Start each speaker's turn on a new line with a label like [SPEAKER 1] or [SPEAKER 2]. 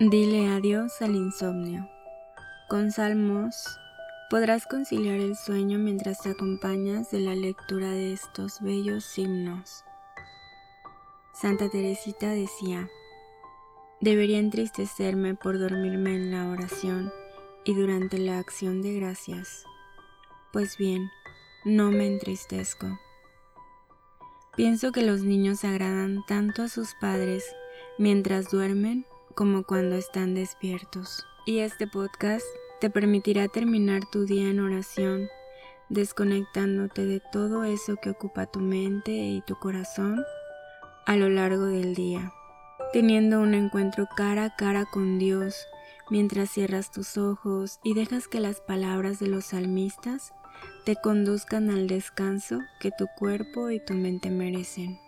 [SPEAKER 1] Dile adiós al insomnio. Con salmos podrás conciliar el sueño mientras te acompañas de la lectura de estos bellos himnos. Santa Teresita decía, debería entristecerme por dormirme en la oración y durante la acción de gracias. Pues bien, no me entristezco. Pienso que los niños agradan tanto a sus padres mientras duermen como cuando están despiertos. Y este podcast te permitirá terminar tu día en oración, desconectándote de todo eso que ocupa tu mente y tu corazón a lo largo del día, teniendo un encuentro cara a cara con Dios mientras cierras tus ojos y dejas que las palabras de los salmistas te conduzcan al descanso que tu cuerpo y tu mente merecen.